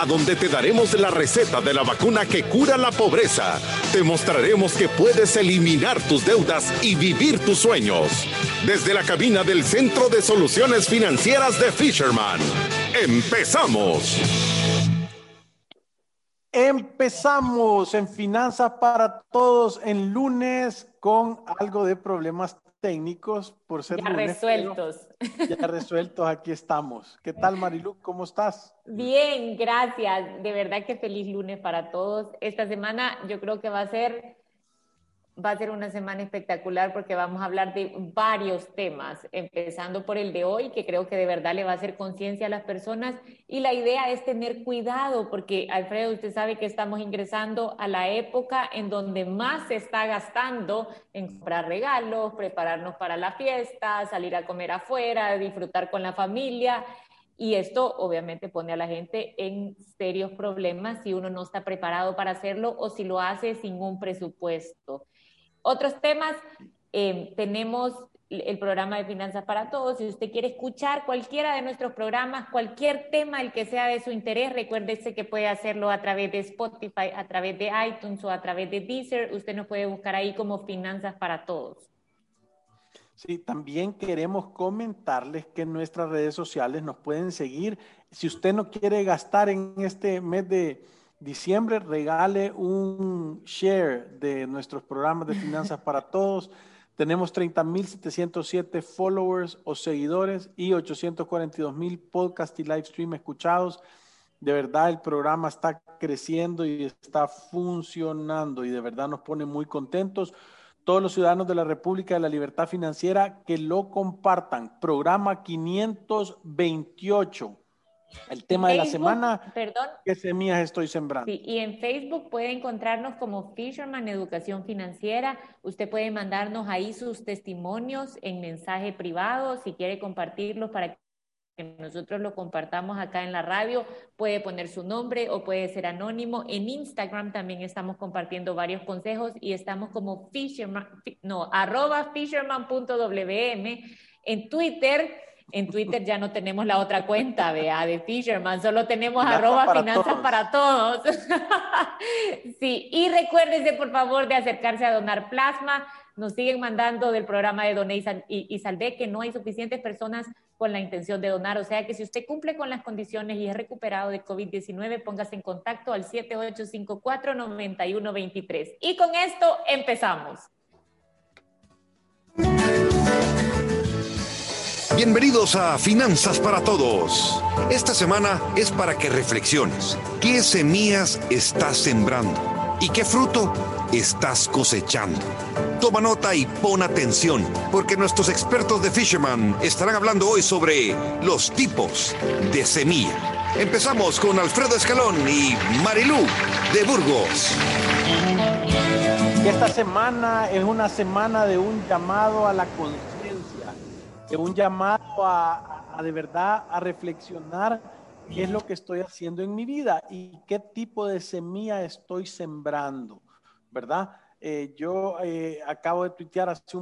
a donde te daremos la receta de la vacuna que cura la pobreza. Te mostraremos que puedes eliminar tus deudas y vivir tus sueños. Desde la cabina del Centro de Soluciones Financieras de Fisherman. ¡Empezamos! Empezamos en Finanzas para Todos en lunes con algo de problemas técnicos por ser ya resueltos. Ya resueltos, aquí estamos. ¿Qué tal, Marilu? ¿Cómo estás? Bien, gracias. De verdad que feliz lunes para todos. Esta semana yo creo que va a ser va a ser una semana espectacular porque vamos a hablar de varios temas, empezando por el de hoy, que creo que de verdad le va a hacer conciencia a las personas. Y la idea es tener cuidado, porque Alfredo, usted sabe que estamos ingresando a la época en donde más se está gastando en comprar regalos, prepararnos para la fiesta, salir a comer afuera, disfrutar con la familia. Y esto obviamente pone a la gente en serios problemas si uno no está preparado para hacerlo o si lo hace sin un presupuesto. Otros temas, eh, tenemos el programa de Finanzas para Todos. Si usted quiere escuchar cualquiera de nuestros programas, cualquier tema, el que sea de su interés, recuérdese que puede hacerlo a través de Spotify, a través de iTunes o a través de Deezer. Usted nos puede buscar ahí como Finanzas para Todos. Sí, también queremos comentarles que en nuestras redes sociales nos pueden seguir. Si usted no quiere gastar en este mes de, diciembre regale un share de nuestros programas de finanzas para todos. Tenemos 30.707 followers o seguidores y 842.000 podcast y live stream escuchados. De verdad el programa está creciendo y está funcionando y de verdad nos pone muy contentos. Todos los ciudadanos de la República de la Libertad Financiera que lo compartan. Programa 528 el tema de la semana, perdón, ¿qué semillas estoy sembrando? Sí, y en Facebook puede encontrarnos como Fisherman Educación Financiera. Usted puede mandarnos ahí sus testimonios en mensaje privado, si quiere compartirlos para que nosotros lo compartamos acá en la radio, puede poner su nombre o puede ser anónimo. En Instagram también estamos compartiendo varios consejos y estamos como Fisherman, no, arroba fisherman.wm. En Twitter en Twitter ya no tenemos la otra cuenta, vea, de Fisherman, solo tenemos arroba finanzas para todos. sí, y recuérdense por favor de acercarse a donar plasma. Nos siguen mandando del programa de Doné y, y Salvé que no hay suficientes personas con la intención de donar. O sea que si usted cumple con las condiciones y es recuperado de COVID-19, póngase en contacto al 7854-9123. Y con esto empezamos. Bienvenidos a Finanzas para Todos. Esta semana es para que reflexiones. ¿Qué semillas estás sembrando? ¿Y qué fruto estás cosechando? Toma nota y pon atención, porque nuestros expertos de Fisherman estarán hablando hoy sobre los tipos de semilla. Empezamos con Alfredo Escalón y Marilú de Burgos. Esta semana es una semana de un llamado a la conciencia un llamado a, de verdad a reflexionar qué es lo que estoy haciendo en mi vida y qué tipo de semilla estoy sembrando, ¿verdad? Eh, yo eh, acabo de tuitear hace,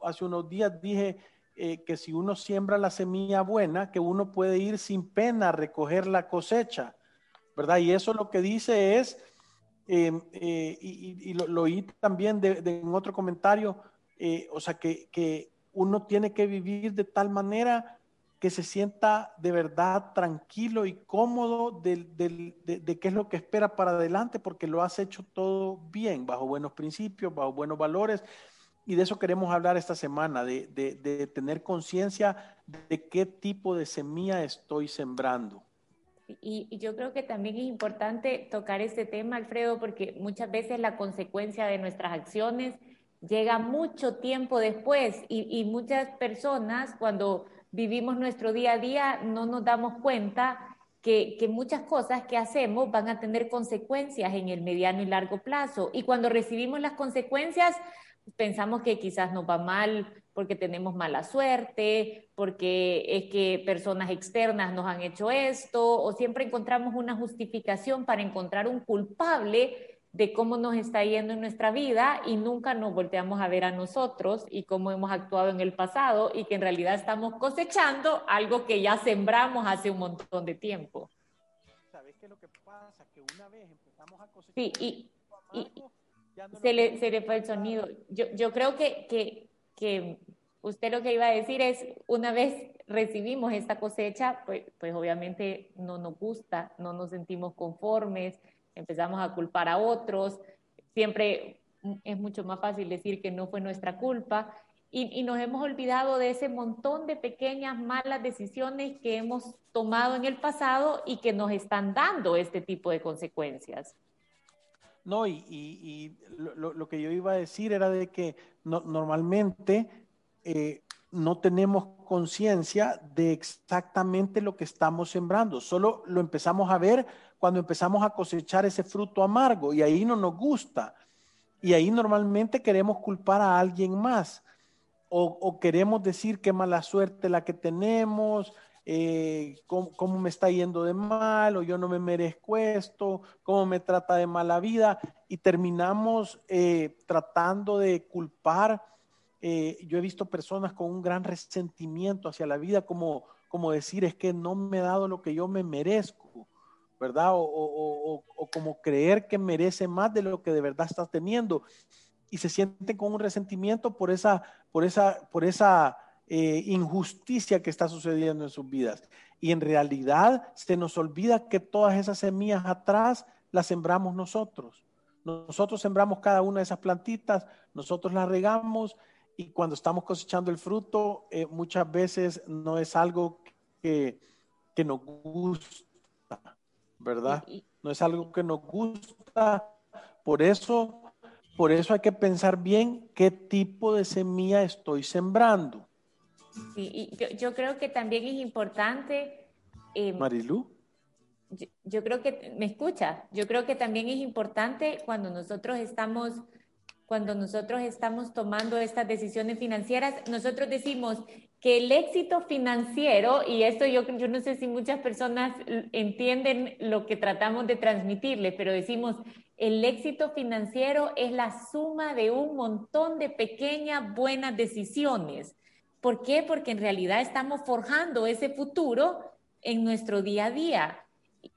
hace, unos días, dije eh, que si uno siembra la semilla buena, que uno puede ir sin pena a recoger la cosecha, ¿verdad? Y eso lo que dice es, em, y, lo, oí también en otro comentario, o sea, que uno tiene que vivir de tal manera que se sienta de verdad tranquilo y cómodo de, qué es lo que espera para adelante, porque lo has hecho todo bien, bajo buenos principios, bajo buenos valores. Y de eso queremos hablar esta semana, de, tener conciencia de qué tipo de semilla estoy sembrando. Y, yo creo que también es importante tocar este tema, Alfredo, porque muchas veces la consecuencia de nuestras acciones llega mucho tiempo después y, muchas personas cuando vivimos nuestro día a día no nos damos cuenta que, muchas cosas que hacemos van a tener consecuencias en el mediano y largo plazo. Y cuando recibimos las consecuencias, pensamos que quizás nos va mal porque tenemos mala suerte, porque es que personas externas nos han hecho esto, o siempre encontramos una justificación para encontrar un culpable de cómo nos está yendo en nuestra vida y nunca nos volteamos a ver a nosotros y cómo hemos actuado en el pasado y que en realidad estamos cosechando algo que ya sembramos hace un montón de tiempo. ¿Sabes qué es lo que pasa? Que una vez empezamos a cosechar... Sí, y, se, le, se, le, fue el sonido. Yo, yo creo que, que, que, usted lo que iba a decir es, una vez recibimos esta cosecha, pues, pues obviamente no nos gusta, no nos sentimos conformes, empezamos a culpar a otros, siempre es mucho más fácil decir que no fue nuestra culpa. Y, y, nos hemos olvidado de ese montón de pequeñas malas decisiones que hemos tomado en el pasado y que nos están dando este tipo de consecuencias. No, y, y, lo, lo, que yo iba a decir era de que no, normalmente eh, no tenemos conciencia de exactamente lo que estamos sembrando, solo lo empezamos a ver cuando empezamos a cosechar ese fruto amargo y ahí no nos gusta. Y ahí normalmente queremos culpar a alguien más o, queremos decir qué mala suerte la que tenemos, eh, cómo, me está yendo de mal o yo no me merezco esto, cómo me trata de mala vida y terminamos eh, tratando de culpar. Eh, yo he visto personas con un gran resentimiento hacia la vida, como, como decir es que no me he dado lo que yo me merezco. ¿Verdad? O, como creer que merece más de lo que de verdad estás teniendo. Y se sienten con un resentimiento por esa, por esa, por esa eh, injusticia que está sucediendo en sus vidas. Y en realidad se nos olvida que todas esas semillas atrás las sembramos nosotros. Nosotros sembramos cada una de esas plantitas, nosotros las regamos y cuando estamos cosechando el fruto, eh, muchas veces no es algo que, que nos gusta ¿verdad? No es algo que nos gusta. Por eso, por eso hay que pensar bien qué tipo de semilla estoy sembrando. Sí, y yo, creo que también es importante. Eh, Marilu. Yo, yo, creo que, ¿me escucha? Yo creo que también es importante cuando nosotros estamos cuando nosotros estamos tomando estas decisiones financieras, nosotros decimos que el éxito financiero, y esto yo, yo no sé si muchas personas entienden lo que tratamos de transmitirle, pero decimos, el éxito financiero es la suma de un montón de pequeñas buenas decisiones. ¿Por qué? Porque en realidad estamos forjando ese futuro en nuestro día a día.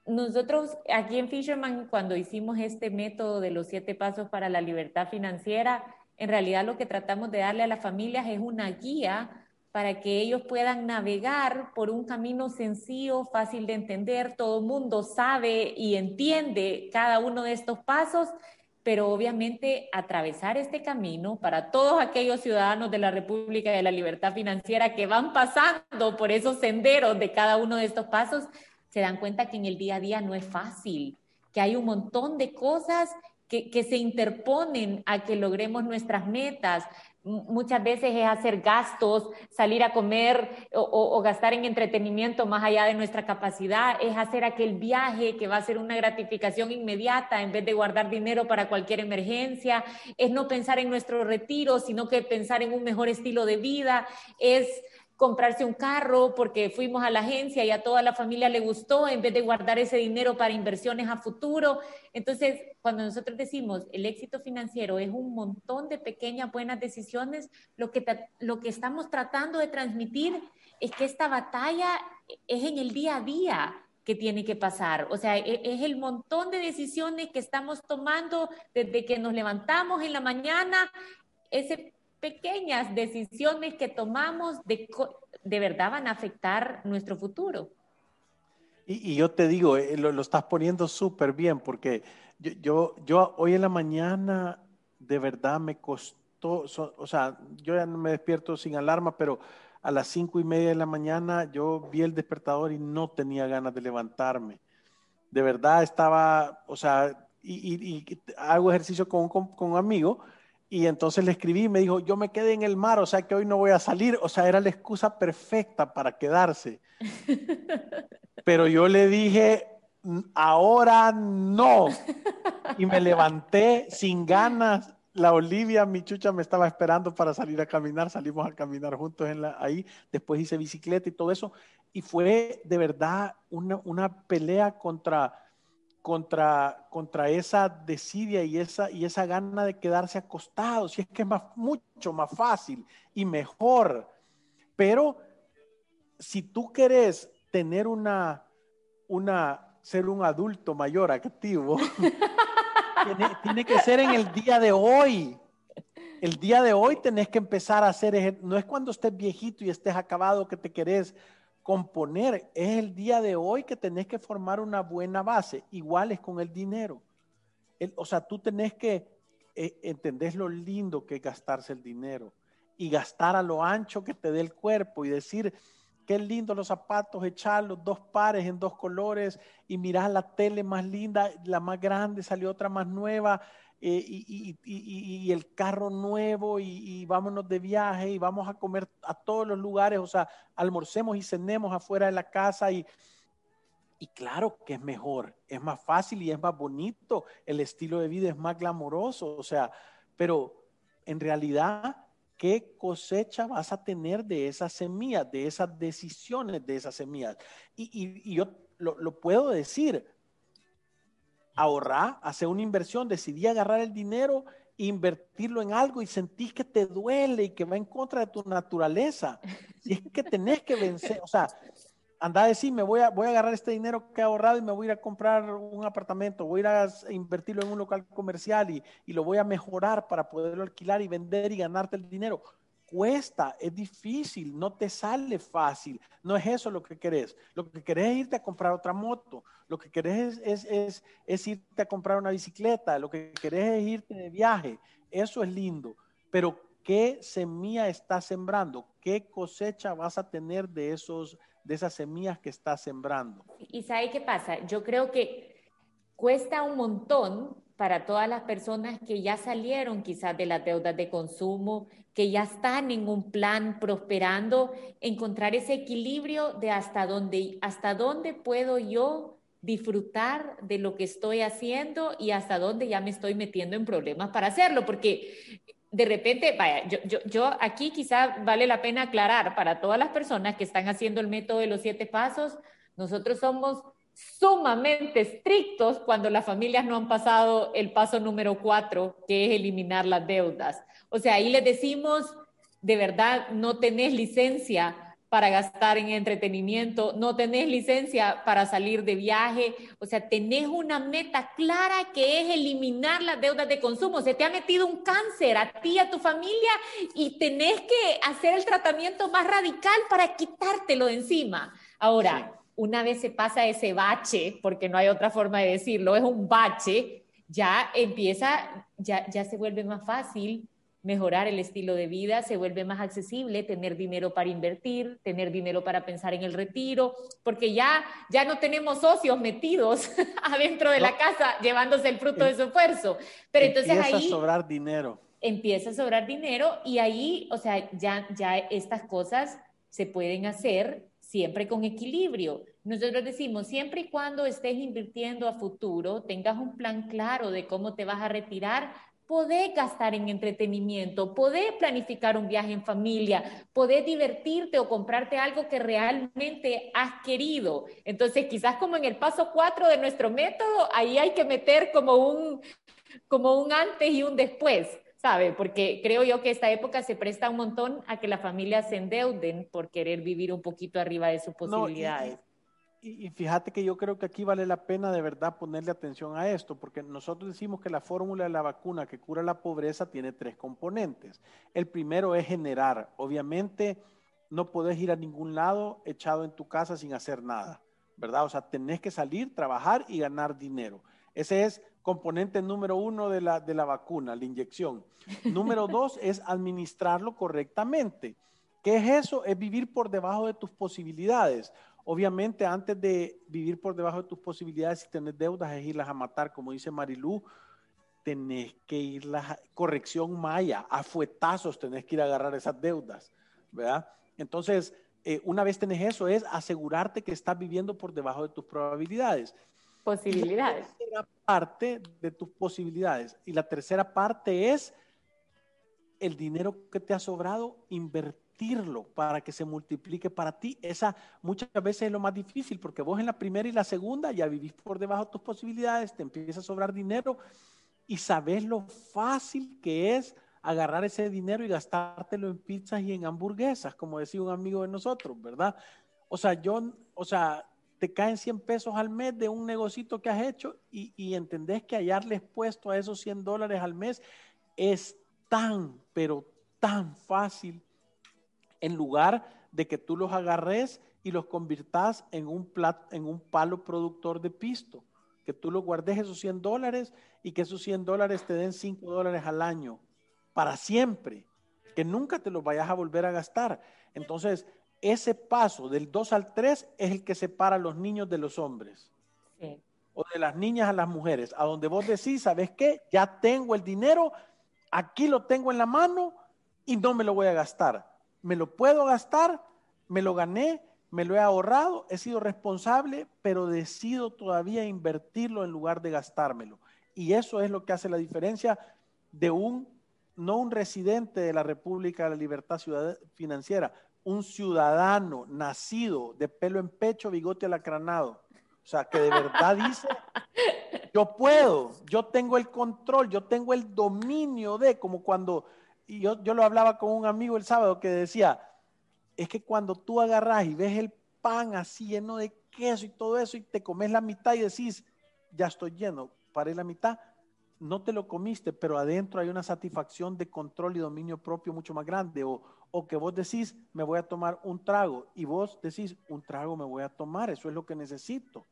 Nosotros aquí en Fisherman, cuando hicimos este método de los siete pasos para la libertad financiera, en realidad lo que tratamos de darle a las familias es una guía para que ellos puedan navegar por un camino sencillo, fácil de entender. Todo el mundo sabe y entiende cada uno de estos pasos, pero obviamente atravesar este camino para todos aquellos ciudadanos de la República de la Libertad Financiera que van pasando por esos senderos de cada uno de estos pasos se dan cuenta que en el día a día no es fácil, que hay un montón de cosas que, que se interponen a que logremos nuestras metas, muchas veces es hacer gastos, salir a comer o, o, gastar en entretenimiento más allá de nuestra capacidad, es hacer aquel viaje que va a ser una gratificación inmediata en vez de guardar dinero para cualquier emergencia, es no pensar en nuestro retiro, sino que pensar en un mejor estilo de vida, es comprarse un carro porque fuimos a la agencia y a toda la familia le gustó en vez de guardar ese dinero para inversiones a futuro. Entonces, cuando nosotros decimos el éxito financiero es un montón de pequeñas buenas decisiones, lo que, lo que estamos tratando de transmitir es que esta batalla es en el día a día que tiene que pasar. O sea, e, es el montón de decisiones que estamos tomando desde que nos levantamos en la mañana, ese pequeñas decisiones que tomamos de, de verdad van a afectar nuestro futuro. Y, yo te digo, eh, lo, estás poniendo súper bien, porque yo, yo, yo, hoy en la mañana de verdad me costó, o sea, yo ya no me despierto sin alarma, pero a las cinco y media de la mañana yo vi el despertador y no tenía ganas de levantarme. De verdad estaba, o sea, y, y, hago ejercicio con, con, con un amigo y entonces le escribí y me dijo, yo me quedé en el mar, o sea que hoy no voy a salir. O sea, era la excusa perfecta para quedarse. Pero yo le dije, ahora no. Y me levanté sin ganas la Olivia, mi chucha, me estaba esperando para salir a caminar. Salimos a caminar juntos en la, ahí. Después hice bicicleta y todo eso. Y fue de verdad una, una pelea contra, contra, contra esa desidia y esa, y esa gana de quedarse acostado. Si es que es más, mucho más fácil y mejor. Pero si tú querés tener una, una, ser un adulto mayor activo, tiene, que ser en el día de hoy. El día de hoy tenés que empezar a hacer, no es cuando estés viejito y estés acabado que te querés componer, es el día de hoy que tenés que formar una buena base, igual es con el dinero. o sea, tú tenés que eh, entender lo lindo que es gastarse el dinero y gastar a lo ancho que te dé el cuerpo y decir, Qué lindo los zapatos, echarlos dos pares en dos colores y mirar la tele más linda, la más grande, salió otra más nueva eh, y, el carro nuevo y, vámonos de viaje y vamos a comer a todos los lugares, o sea, almorcemos y cenemos afuera de la casa y, y claro que es mejor, es más fácil y es más bonito, el estilo de vida es más glamoroso, o sea, pero en realidad qué cosecha vas a tener de esas semillas, de esas decisiones de esas semillas. Y, yo lo, puedo decir, ahorrar, hacer una inversión, decidí agarrar el dinero invertirlo en algo y sentís que te duele y que va en contra de tu naturaleza. Y es que tenés que vencer, o sea, anda a decir, me voy a, voy a agarrar este dinero que he ahorrado y me voy a ir a comprar un apartamento, voy a ir a invertirlo en un local comercial y, y lo voy a mejorar para poderlo alquilar y vender y ganarte el dinero. Cuesta, es difícil, no te sale fácil. No es eso lo que querés. Lo que querés es irte a comprar otra moto. Lo que querés es, es, es irte a comprar una bicicleta. Lo que querés es irte de viaje. Eso es lindo. Pero ¿qué semilla estás sembrando? ¿Qué cosecha vas a tener de esos de esas semillas que está sembrando. ¿Y sabe qué pasa? Yo creo que cuesta un montón para todas las personas que ya salieron quizás de las deudas de consumo, que ya están en un plan prosperando, encontrar ese equilibrio de hasta dónde, hasta dónde puedo yo disfrutar de lo que estoy haciendo y hasta dónde ya me estoy metiendo en problemas para hacerlo, porque de repente, vaya, yo, yo, aquí quizá vale la pena aclarar para todas las personas que están haciendo el método de los siete pasos, nosotros somos sumamente estrictos cuando las familias no han pasado el paso número cuatro, que es eliminar las deudas. O sea, ahí les decimos, de verdad, no tenés licencia para gastar en entretenimiento, no tenés licencia para salir de viaje, o sea, tenés una meta clara que es eliminar las deudas de consumo. Se te ha metido un cáncer a ti, a tu familia, y tenés que hacer el tratamiento más radical para quitártelo de encima. Ahora, una vez se pasa ese bache, porque no hay otra forma de decirlo, es un bache, ya empieza, ya, ya se vuelve más fácil mejorar el estilo de vida, se vuelve más accesible tener dinero para invertir, tener dinero para pensar en el retiro, porque ya, ya no tenemos socios metidos adentro de la casa llevándose el fruto de su esfuerzo. Pero entonces ahí... Empieza a sobrar dinero. Empieza a sobrar dinero y ahí, o sea, ya, ya estas cosas se pueden hacer siempre con equilibrio. Nosotros decimos, siempre y cuando estés invirtiendo a futuro, tengas un plan claro de cómo te vas a retirar, Podés gastar en entretenimiento, podés planificar un viaje en familia, podés divertirte o comprarte algo que realmente has querido. Entonces, quizás como en el paso cuatro de nuestro método, ahí hay que meter como un, como un antes y un después, ¿sabe? Porque creo yo que esta época se presta un montón a que las familias se endeuden por querer vivir un poquito arriba de sus posibilidades y, fíjate que yo creo que aquí vale la pena de verdad ponerle atención a esto, porque nosotros decimos que la fórmula de la vacuna que cura la pobreza tiene tres componentes. El primero es generar. Obviamente no puedes ir a ningún lado echado en tu casa sin hacer nada, ¿verdad? O sea, tenés que salir, trabajar y ganar dinero. Ese es componente número uno de la, de la vacuna, la inyección. Número dos es administrarlo correctamente. ¿Qué es eso? Es vivir por debajo de tus posibilidades. Obviamente, antes de vivir por debajo de tus posibilidades y tener deudas, es irlas a matar, como dice Marilú, tenés que ir la corrección maya, a fuetazos tenés que ir a agarrar esas deudas, ¿verdad? Entonces, eh, una vez tenés eso, es asegurarte que estás viviendo por debajo de tus probabilidades. Posibilidades. la tercera parte de tus posibilidades. Y la tercera parte es el dinero que te ha sobrado, invertirlo para que se multiplique para ti. Esa muchas veces es lo más difícil porque vos en la primera y la segunda ya vivís por debajo de tus posibilidades, te empieza a sobrar dinero y sabes lo fácil que es agarrar ese dinero y gastártelo en pizzas y en hamburguesas, como decía un amigo de nosotros, ¿verdad? O sea, yo, o sea, te caen 100 pesos al mes de un negocito que has hecho y, y entendés que hallarles puesto a esos 100 dólares al mes es tan, pero tan fácil en lugar de que tú los agarres y los convirtas en un, en un palo productor de pisto, que tú los guardes esos 100 dólares y que esos 100 dólares te den 5 dólares al año para siempre, que nunca te lo vayas a volver a gastar. Entonces, ese paso del 2 al 3 es el que separa a los niños de los hombres. O de las niñas a las mujeres, a donde vos decís, ¿sabes qué? Ya tengo el dinero, aquí lo tengo en la mano y no me lo voy a gastar. Me lo puedo gastar, me lo gané, me lo he ahorrado, he sido responsable, pero decido todavía invertirlo en lugar de gastármelo. Y eso es lo que hace la diferencia de un no un residente de la República de la Libertad Financiera, un ciudadano nacido de pelo en pecho, bigote alacranado. O sea, que de verdad dice, yo puedo, yo tengo el control, yo tengo el dominio de, como cuando, y yo, yo lo hablaba con un amigo el sábado que decía, es que cuando tú agarras y ves el pan así lleno de queso y todo eso y te comes la mitad y decís, ya estoy lleno, paré la mitad, no te lo comiste, pero adentro hay una satisfacción de control y dominio propio mucho más grande. O, o, que vos decís, me voy a tomar un trago, y vos decís, un trago me voy a tomar, eso es lo que necesito.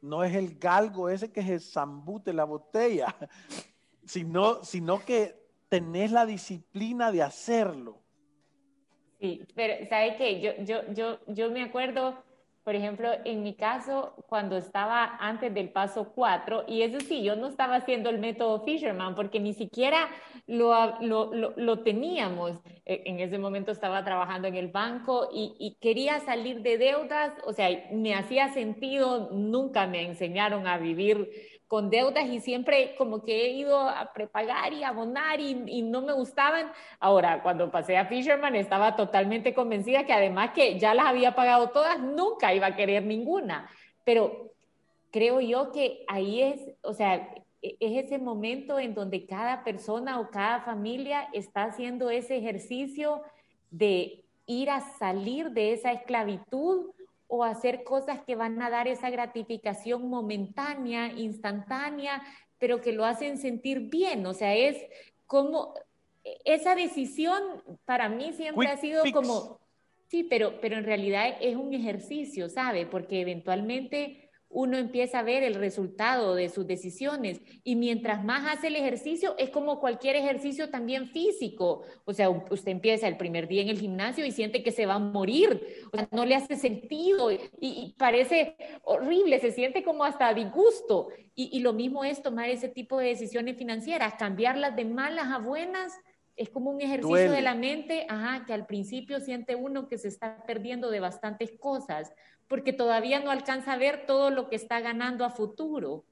No es el galgo ese que se zambute la botella, sino, sino que tenés la disciplina de hacerlo. Sí, pero ¿sabes qué? Yo, yo, yo, yo me acuerdo por ejemplo, en mi caso, cuando estaba antes del paso 4, y eso sí, yo no estaba haciendo el método Fisherman porque ni siquiera lo, lo, lo, teníamos. E, en ese momento estaba trabajando en el banco y, y, quería salir de deudas, o sea, me hacía sentido, nunca me enseñaron a vivir con deudas y siempre como que he ido a prepagar y abonar y, y, no me gustaban. Ahora, cuando pasé a Fisherman estaba totalmente convencida que además que ya las había pagado todas, nunca iba a querer ninguna. Pero creo yo que ahí es, o sea, e, es ese momento en donde cada persona o cada familia está haciendo ese ejercicio de ir a salir de esa esclavitud o hacer cosas que van a dar esa gratificación momentánea, instantánea, pero que lo hacen sentir bien. O sea, es como esa decisión para mí siempre ha sido como, sí, pero, pero en realidad es un ejercicio, ¿sabe? Porque eventualmente uno empieza a ver el resultado de sus decisiones. Y mientras más hace el ejercicio, es como cualquier ejercicio también físico. O sea, usted empieza el primer día en el gimnasio y siente que se va a morir, o sea, no le hace sentido. Y, parece horrible, se siente como hasta disgusto. Y, y lo mismo es tomar ese tipo de decisiones financieras, cambiarlas de malas a buenas es como un ejercicio de la mente, ajá, que al principio siente uno que se está perdiendo de bastantes cosas, porque todavía no alcanza a ver todo lo que está ganando a futuro.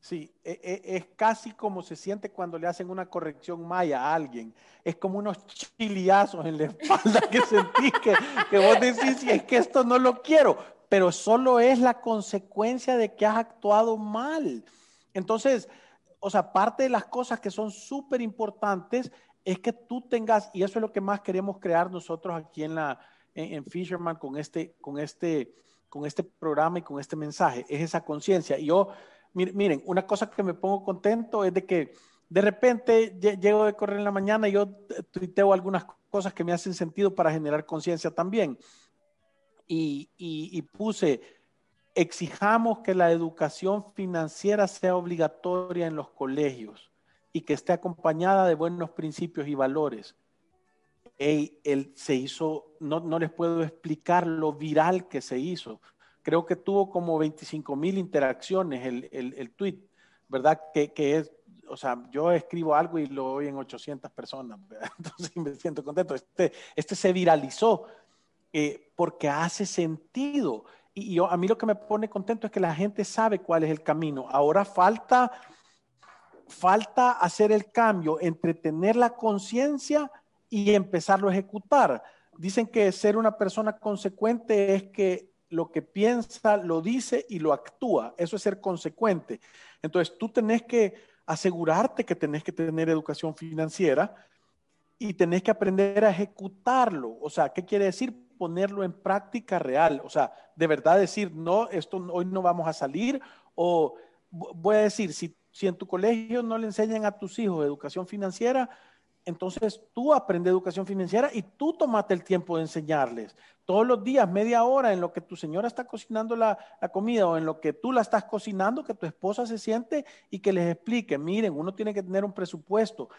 Sí, e, e, es casi como se siente cuando le hacen una corrección maya a alguien. Es como unos chiliazos en la espalda que sentís que, que vos decís, es que esto no lo quiero, pero solo es la consecuencia de que has actuado mal. Entonces, o sea, parte de las cosas que son súper importantes es que tú tengas, y eso es lo que más queremos crear nosotros aquí en la, en, Fisherman con este, con, este, con este programa y con este mensaje, es esa conciencia. Y yo, miren, una cosa que me pongo contento es de que de repente llego de correr en la mañana y yo tuiteo algunas cosas que me hacen sentido para generar conciencia también. Y, y, y puse, exijamos que la educación financiera sea obligatoria en los colegios y que esté acompañada de buenos principios y valores él se hizo, no, no, les puedo explicar lo viral que se hizo. Creo que tuvo como 25 mil interacciones el, el, el, tweet, ¿verdad? Que, que, es, o sea, yo escribo algo y lo oyen 800 personas, entonces me siento contento. Este, este se viralizó eh, porque hace sentido. Y, yo, a mí lo que me pone contento es que la gente sabe cuál es el camino. Ahora falta falta hacer el cambio entre tener la conciencia y empezarlo a ejecutar. Dicen que ser una persona consecuente es que lo que piensa, lo dice y lo actúa. Eso es ser consecuente. Entonces tú tenés que asegurarte que tenés que tener educación financiera y tenés que aprender a ejecutarlo. O sea, ¿qué quiere decir? Ponerlo en práctica real. O sea, de verdad decir, no, esto hoy no vamos a salir. O voy a decir, si, si en tu colegio no le enseñan a tus hijos educación financiera, entonces tú aprendes educación financiera y tú tomate el tiempo de enseñarles. Todos los días, media hora, en lo que tu señora está cocinando la, comida o en lo que tú la estás cocinando, que tu esposa se siente y que les explique, miren, uno tiene que tener un presupuesto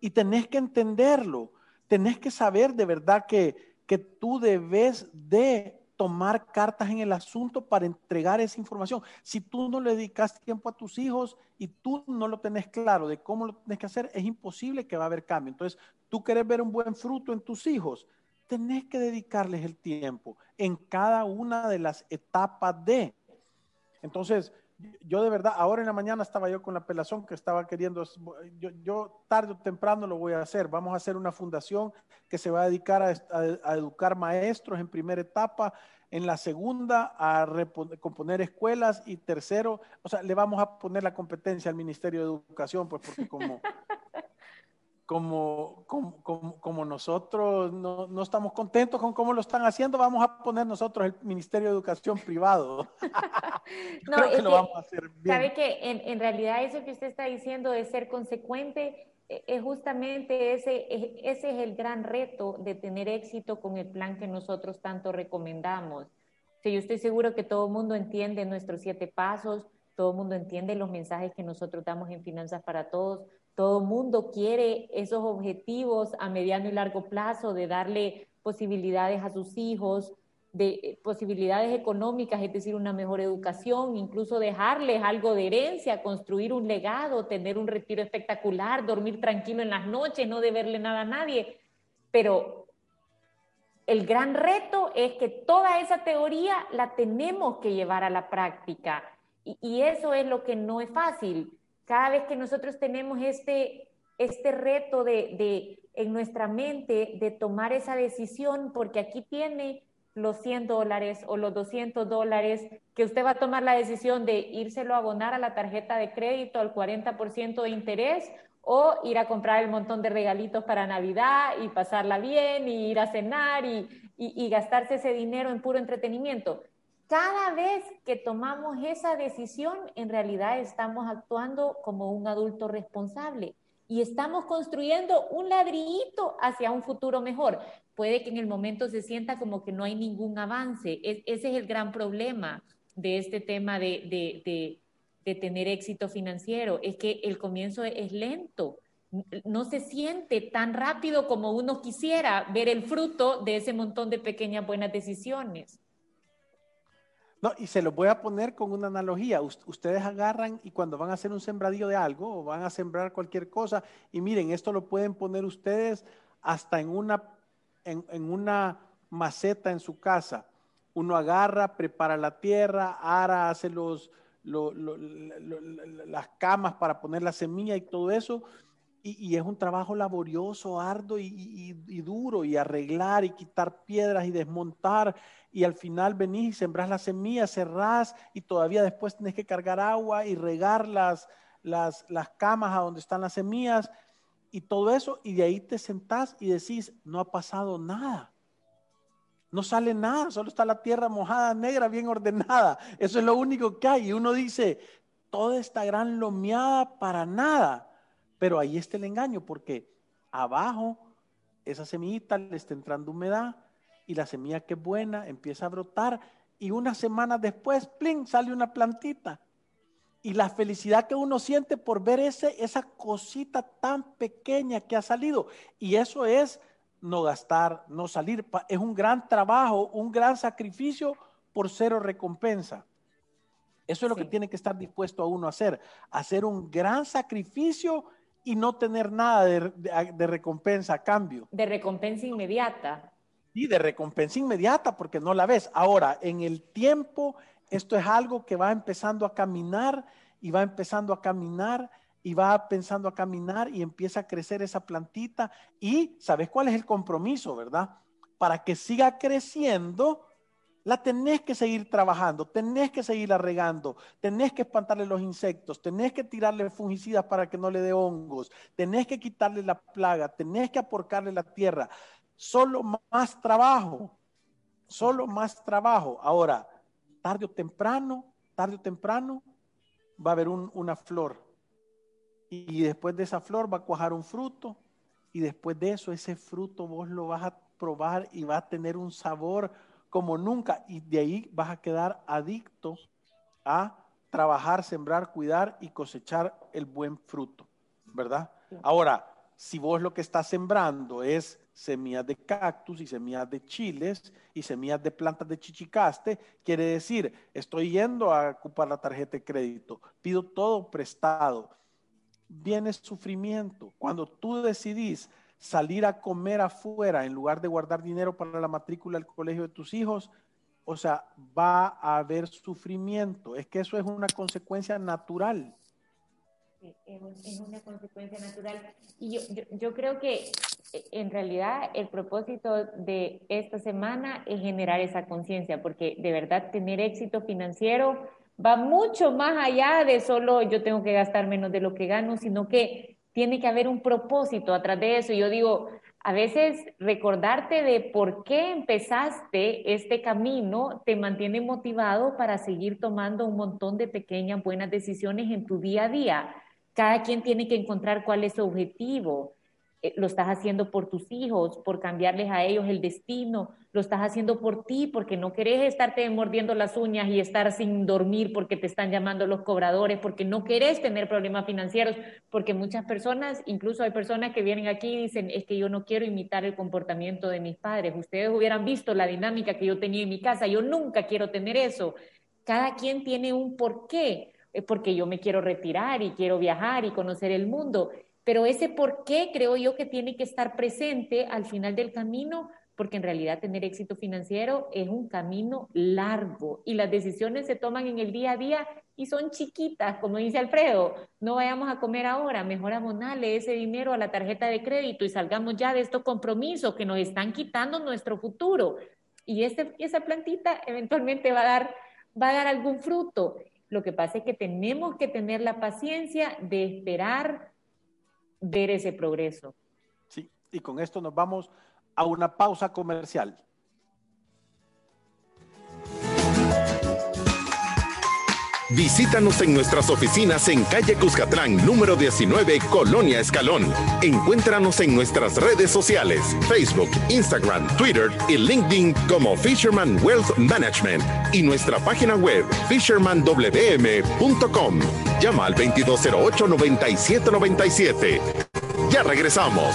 y tenés que entenderlo, tenés que saber de verdad que, que tú debes de tomar cartas en el asunto para entregar esa información. Si tú no le dedicas tiempo a tus hijos y tú no lo tenés claro de cómo lo tienes que hacer, es imposible que va a haber cambio. Entonces, tú querés ver un buen fruto en tus hijos, tenés que dedicarles el tiempo en cada una de las etapas de. Entonces, yo de verdad, ahora en la mañana estaba yo con la pelazón que estaba queriendo, yo, tarde o temprano lo voy a hacer. Vamos a hacer una fundación que se va a dedicar a, educar maestros en primera etapa, en la segunda a componer escuelas y tercero, o sea, le vamos a poner la competencia al Ministerio de Educación, pues porque como como, como, como, nosotros no, no, estamos contentos con cómo lo están haciendo, vamos a poner nosotros el Ministerio de Educación privado. no, Creo que lo vamos a hacer bien. Sabe que en, en, realidad eso que usted está diciendo de ser consecuente e, es justamente ese, ese es el gran reto de tener éxito con el plan que nosotros tanto recomendamos. Sí, yo estoy seguro que todo el mundo entiende nuestros siete pasos, todo el mundo entiende los mensajes que nosotros damos en Finanzas para Todos, todo mundo quiere esos objetivos a mediano y largo plazo de darle posibilidades a sus hijos, de posibilidades económicas, es decir, una mejor educación, incluso dejarles algo de herencia, construir un legado, tener un retiro espectacular, dormir tranquilo en las noches, no deberle nada a nadie. Pero el gran reto es que toda esa teoría la tenemos que llevar a la práctica. Y, y eso es lo que no es fácil cada vez que nosotros tenemos este, este reto de, de, en nuestra mente de tomar esa decisión, porque aquí tiene los 100 dólares o los 200 dólares, que usted va a tomar la decisión de írselo a abonar a la tarjeta de crédito al 40% de interés o ir a comprar el montón de regalitos para Navidad y pasarla bien y ir a cenar y, y, y gastarse ese dinero en puro entretenimiento cada vez que tomamos esa decisión, en realidad estamos actuando como un adulto responsable y estamos construyendo un ladrillito hacia un futuro mejor. Puede que en el momento se sienta como que no hay ningún avance. ese es el gran problema de este tema de, de tener éxito financiero, es que el comienzo es lento. No se siente tan rápido como uno quisiera ver el fruto de ese montón de pequeñas buenas decisiones. No, y se lo voy a poner con una analogía. ustedes agarran y cuando van a hacer un sembradío de algo o van a sembrar cualquier cosa, y miren, esto lo pueden poner ustedes hasta en una, en, una maceta en su casa. Uno agarra, prepara la tierra, ara, hace los, las camas para poner la semilla y todo eso. Y, es un trabajo laborioso, arduo y, duro, y arreglar y quitar piedras y desmontar y al final venís y sembrás las semillas, cerrás y todavía después tenés que cargar agua y regar las, las, las camas a donde están las semillas y todo eso, y de ahí te sentás y decís, no ha pasado nada. No sale nada, solo está la tierra mojada, negra, bien ordenada. Eso es lo único que hay. Y uno dice, toda esta gran lomeada para nada. Pero ahí está el engaño, porque abajo esa semillita le está entrando humedad, y la semilla que es buena empieza a brotar y unas semanas después, plin, sale una plantita. Y la felicidad que uno siente por ver ese, esa cosita tan pequeña que ha salido. Y eso es no gastar, no salir. Es un gran trabajo, un gran sacrificio por cero recompensa. Eso es lo que tiene que estar dispuesto a uno a hacer. Hacer un gran sacrificio y no tener nada de, de recompensa a cambio. De recompensa inmediata. Y de recompensa inmediata porque no la ves. Ahora, en el tiempo, esto es algo que va empezando a caminar y va empezando a caminar y va pensando a caminar y empieza a crecer esa plantita. Y ¿sabes cuál es el compromiso, verdad? Para que siga creciendo, la tenés que seguir trabajando, tenés que seguirla regando, tenés que espantarle los insectos, tenés que tirarle fungicidas para que no le dé hongos, tenés que quitarle la plaga, tenés que aporcarle la tierra. Solo más trabajo, solo más trabajo. Ahora, tarde o temprano, tarde o temprano, va a haber una flor. Y después de esa flor va a cuajar un fruto. Y después de eso, ese fruto vos lo vas a probar y va a tener un sabor como nunca. Y de ahí vas a quedar adicto a trabajar, sembrar, cuidar y cosechar el buen fruto, ¿verdad? Ahora, si vos lo que estás sembrando es semillas de cactus y semillas de chiles y semillas de plantas de chichicaste, quiere decir, estoy yendo a ocupar la tarjeta de crédito, pido todo prestado. Viene sufrimiento. Cuando tú decidís salir a comer afuera en lugar de guardar dinero para la matrícula del colegio de tus hijos, o sea, va a haber sufrimiento. Es que eso es una consecuencia natural. es, una consecuencia natural. Y yo, yo, creo que eh, en realidad el propósito de esta semana es generar esa conciencia, porque de verdad tener éxito financiero va mucho más allá de solo yo tengo que gastar menos de lo que gano, sino que tiene que haber un propósito atrás de eso. Yo digo, a veces recordarte de por qué empezaste este camino te mantiene motivado para seguir tomando un montón de pequeñas buenas decisiones en tu día a día. Cada quien tiene que encontrar cuál es su objetivo. Eh, lo estás haciendo por tus hijos, por cambiarles a ellos el destino, lo estás haciendo por ti, porque no querés estarte mordiendo las uñas y estar sin dormir porque te están llamando los cobradores, porque no querés tener problemas financieros, porque muchas personas, incluso hay personas que vienen aquí y dicen, es que yo no quiero imitar el comportamiento de mis padres, ustedes hubieran visto la dinámica que yo tenía en mi casa, yo nunca quiero tener eso. Cada quien tiene un porqué, porque yo me quiero retirar y quiero viajar y conocer el mundo pero ese por qué creo yo que tiene que estar presente al final del camino, porque en realidad tener éxito financiero es un camino largo y las decisiones se toman en el día a día y son chiquitas, como dice Alfredo, no vayamos a comer ahora, mejor abonarle ese dinero a la tarjeta de crédito y salgamos ya de estos compromisos que nos están quitando nuestro futuro. Y esa plantita eventualmente va a, dar, va a dar algún fruto. Lo que pasa es que tenemos que tener la paciencia de esperar ver ese progreso. Sí, y con esto nos vamos a una pausa comercial. Visítanos en nuestras oficinas en calle Cuscatlán, número 19, Colonia Escalón. Encuéntranos en nuestras redes sociales, Facebook, Instagram, Twitter y LinkedIn como Fisherman Wealth Management y nuestra página web fishermanwm.com. Llama al 2208-9797. Ya regresamos.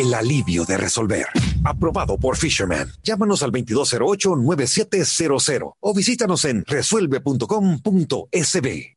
El alivio de resolver. Aprobado por Fisherman. Llámanos al 2208-9700 o visítanos en resuelve.com.sb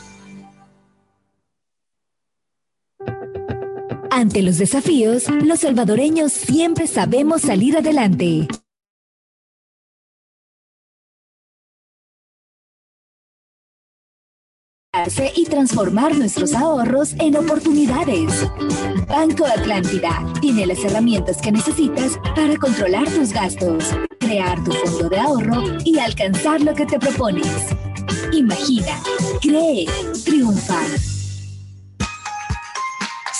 Ante los desafíos, los salvadoreños siempre sabemos salir adelante. y transformar nuestros ahorros en oportunidades. Banco Atlántida tiene las herramientas que necesitas para controlar tus gastos, crear tu fondo de ahorro y alcanzar lo que te propones. Imagina, cree, triunfa.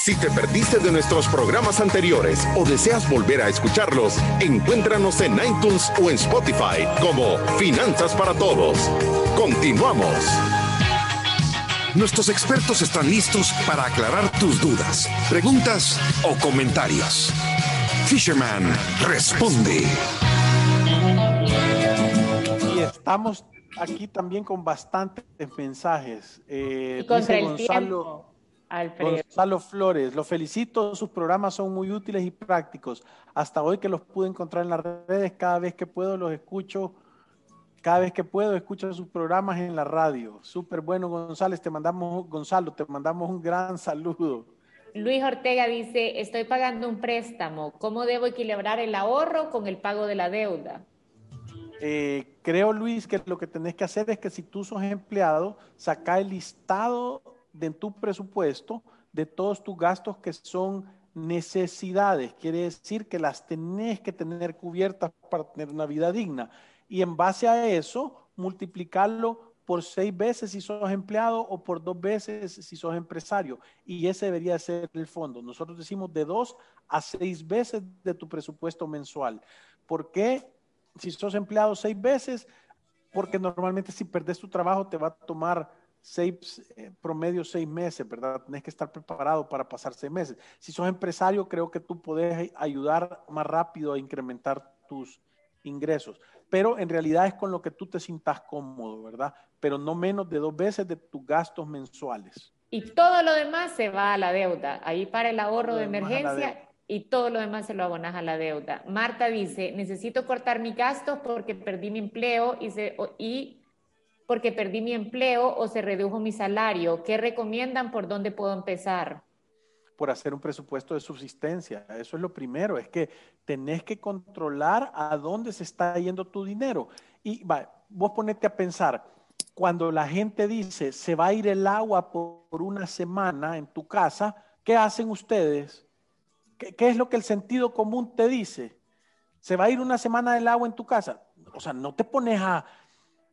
Si te perdiste de nuestros programas anteriores o deseas volver a escucharlos, encuéntranos en iTunes o en Spotify como Finanzas para Todos. Continuamos. Nuestros expertos están listos para aclarar tus dudas, preguntas o comentarios. Fisherman responde. Y estamos aquí también con bastantes mensajes. Eh, dice Gonzalo, Gonzalo Flores, lo felicito, sus programas son muy útiles y prácticos. Hasta hoy que los pude encontrar en las redes, cada vez que puedo los escucho, cada vez que puedo escucho sus programas en la radio. Súper bueno, González, te mandamos, Gonzalo, te mandamos un gran saludo. Luis Ortega dice, estoy pagando un préstamo, ¿cómo debo equilibrar el ahorro con el pago de la deuda? Eh, creo, Luis, que lo que tenés que hacer es que si tú sos empleado, saca el listado de tu presupuesto de todos tus gastos que son necesidades. Quiere decir que las tenés que tener cubiertas para tener una vida digna. Y en base a eso, multiplicarlo por seis veces si sos empleado o por dos veces si sos empresario. Y ese debería ser el fondo. Nosotros decimos de dos a seis veces de tu presupuesto mensual. ¿Por qué? si sos empleado seis veces, porque normalmente si perdes tu trabajo te va a tomar seis, eh, promedio seis meses, ¿verdad? Tienes que estar preparado para pasar seis meses. Si sos empresario, creo que tú puedes ayudar más rápido a incrementar tus ingresos. Pero en realidad es con lo que tú te sientas cómodo, ¿verdad? Pero no menos de dos veces de tus gastos mensuales. Y todo lo demás se va a la deuda. Ahí para el ahorro de emergencia y todo lo demás se lo abonas a la deuda. Marta dice, necesito cortar mi gastos porque perdí mi empleo y, se, y porque perdí mi empleo o se redujo mi salario. ¿Qué recomiendan? ¿Por dónde puedo empezar? Por hacer un presupuesto de subsistencia. Eso es lo primero, es que tenés que controlar a dónde se está yendo tu dinero. Y va, vos ponete a pensar, cuando la gente dice, se va a ir el agua por una semana en tu casa, ¿qué hacen ustedes? ¿Qué, es lo que el sentido común te dice? ¿Se va a ir una semana del agua en tu casa? O sea, no te pones a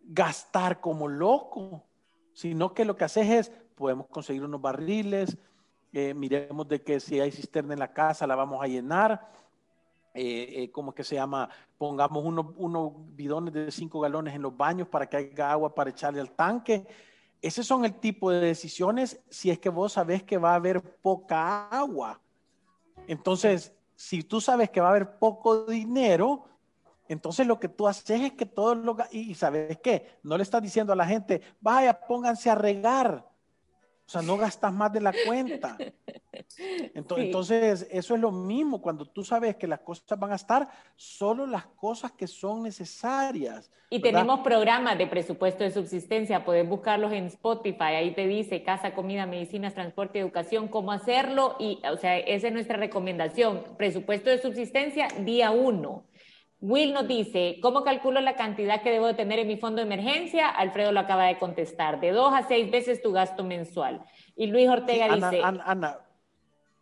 gastar como loco, sino que lo que haces es, podemos conseguir unos barriles, eh, miremos de que si hay cisterna en la casa la vamos a llenar, eh, eh, ¿cómo que se llama? Pongamos unos, unos bidones de 5 galones en los baños para que haya agua para echarle al tanque. Esos son el tipo de decisiones si es que vos sabés que va a haber poca agua. Entonces, si tú sabes que va a haber poco dinero, entonces lo que tú haces es que todos lo... Y sabes qué, no le estás diciendo a la gente, vaya, pónganse a regar. O sea, no gastas más de la cuenta. Entonces, eso es lo mismo cuando tú sabes que las cosas van a estar solo las cosas que son necesarias. Y tenemos programas de presupuesto de subsistencia, puedes buscarlos en Spotify, ahí te dice casa, comida, medicinas, transporte, educación, cómo hacerlo y, o sea, esa es nuestra recomendación. Presupuesto de subsistencia, día uno. Will nos dice, ¿cómo calculo la cantidad que debo tener en mi fondo de emergencia? Alfredo lo acaba de contestar, de dos a seis veces tu gasto mensual. Y Luis Ortega dice... Ana, Ana,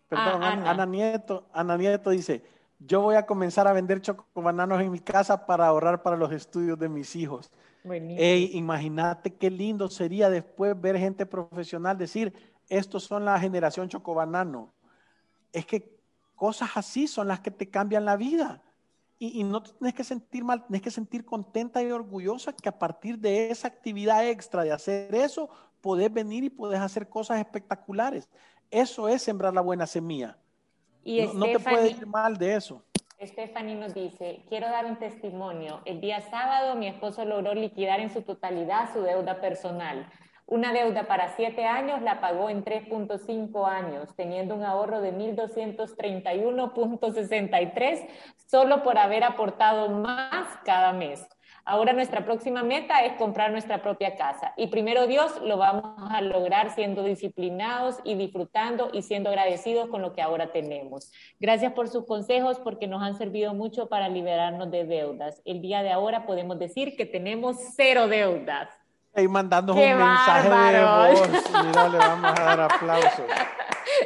perdón, ah, Ana. Nieto, Ana Nieto dice, yo voy a comenzar a vender chocobananos en mi casa para ahorrar para los estudios de mis hijos. Ey, imagínate qué lindo sería después ver gente profesional decir, estos son la generación chocobanano. Es que cosas así son las que te cambian la vida. Y, no te tienes que sentir mal, tienes que sentir contenta y orgullosa que a partir de esa actividad extra de hacer eso, podés venir y podés hacer cosas espectaculares. Eso es sembrar la buena semilla. Y no, te puede ir mal de eso. Stephanie nos dice, quiero dar un testimonio. El día sábado mi esposo logró liquidar en su totalidad su deuda personal. Una deuda para siete años la pagó en 3.5 años, teniendo un ahorro de 1.231.63 solo por haber aportado más cada mes. Ahora nuestra próxima meta es comprar nuestra propia casa. Y primero Dios lo vamos a lograr siendo disciplinados y disfrutando y siendo agradecidos con lo que ahora tenemos. Gracias por sus consejos porque nos han servido mucho para liberarnos de deudas. El día de ahora podemos decir que tenemos cero deudas ahí mandando un mensaje de voz. Mira, le vamos a dar aplausos.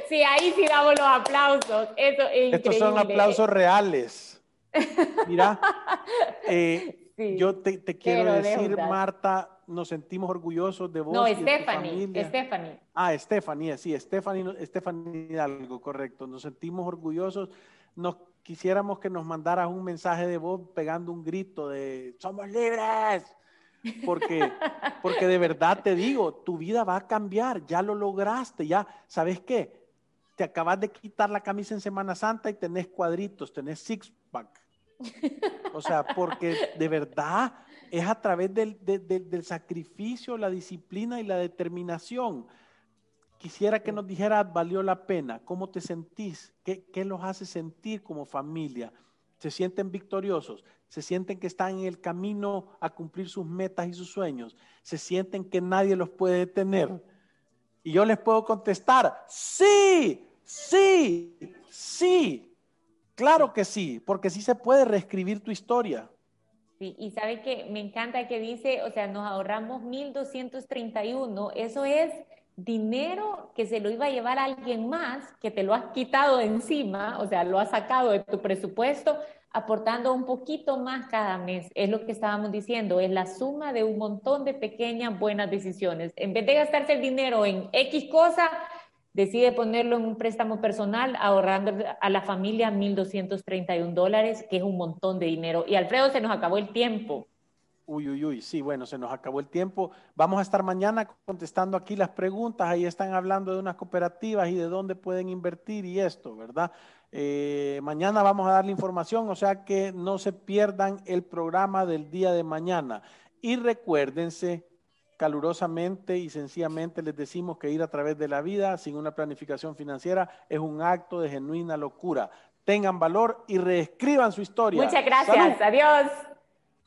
Sí, ahí sí damos los aplausos. Eso es Estos son aplausos reales. Mira, eh, yo te, quiero decir, Marta, nos sentimos orgullosos de vos. No, y de tu Stephanie. Stephanie. Ah, Stephanie, sí, Stephanie, Stephanie Hidalgo, correcto. Nos sentimos orgullosos. Nos quisiéramos que nos mandaras un mensaje de voz pegando un grito de ¡Somos libres! Porque, porque de verdad te digo, tu vida va a cambiar, ya lo lograste, ya, ¿sabes qué? Te acabas de quitar la camisa en Semana Santa y tenés cuadritos, tenés six-pack. O sea, porque de verdad es a través del, de- de- del sacrificio, la disciplina y la determinación. Quisiera que nos dijeras, valió la pena, cómo te sentís, qué, qué los hace sentir como familia. ¿Se sienten victoriosos? ¿Se sienten que están en el camino a cumplir sus metas y sus sueños? ¿Se sienten que nadie los puede detener? Y yo les puedo contestar, sí, sí, sí, claro que sí, porque sí se puede reescribir tu historia. Sí, y sabe que me encanta que dice, o sea, nos ahorramos 1.231, eso es dinero que se lo iba a llevar a alguien más, que te lo has quitado de encima, o sea, lo has sacado de tu presupuesto, aportando un poquito más cada mes. Es lo que estábamos diciendo, es la suma de un montón de pequeñas buenas decisiones. En vez de gastarse el dinero en X cosa, decide ponerlo en un préstamo personal, ahorrando a la familia 1.231 dólares, que es un montón de dinero. Y Alfredo, se nos acabó el tiempo. Uy, uy, uy, sí, bueno, se nos acabó el tiempo. Vamos a estar mañana contestando aquí las preguntas. Ahí están hablando de unas cooperativas y de dónde pueden invertir y esto, ¿verdad? Eh, mañana vamos a dar la información, o sea que no se pierdan el programa del día de mañana. Y recuérdense, calurosamente y sencillamente les decimos que ir a través de la vida sin una planificación financiera es un acto de genuina locura. Tengan valor y reescriban su historia. Muchas gracias. ¡Salud! Adiós.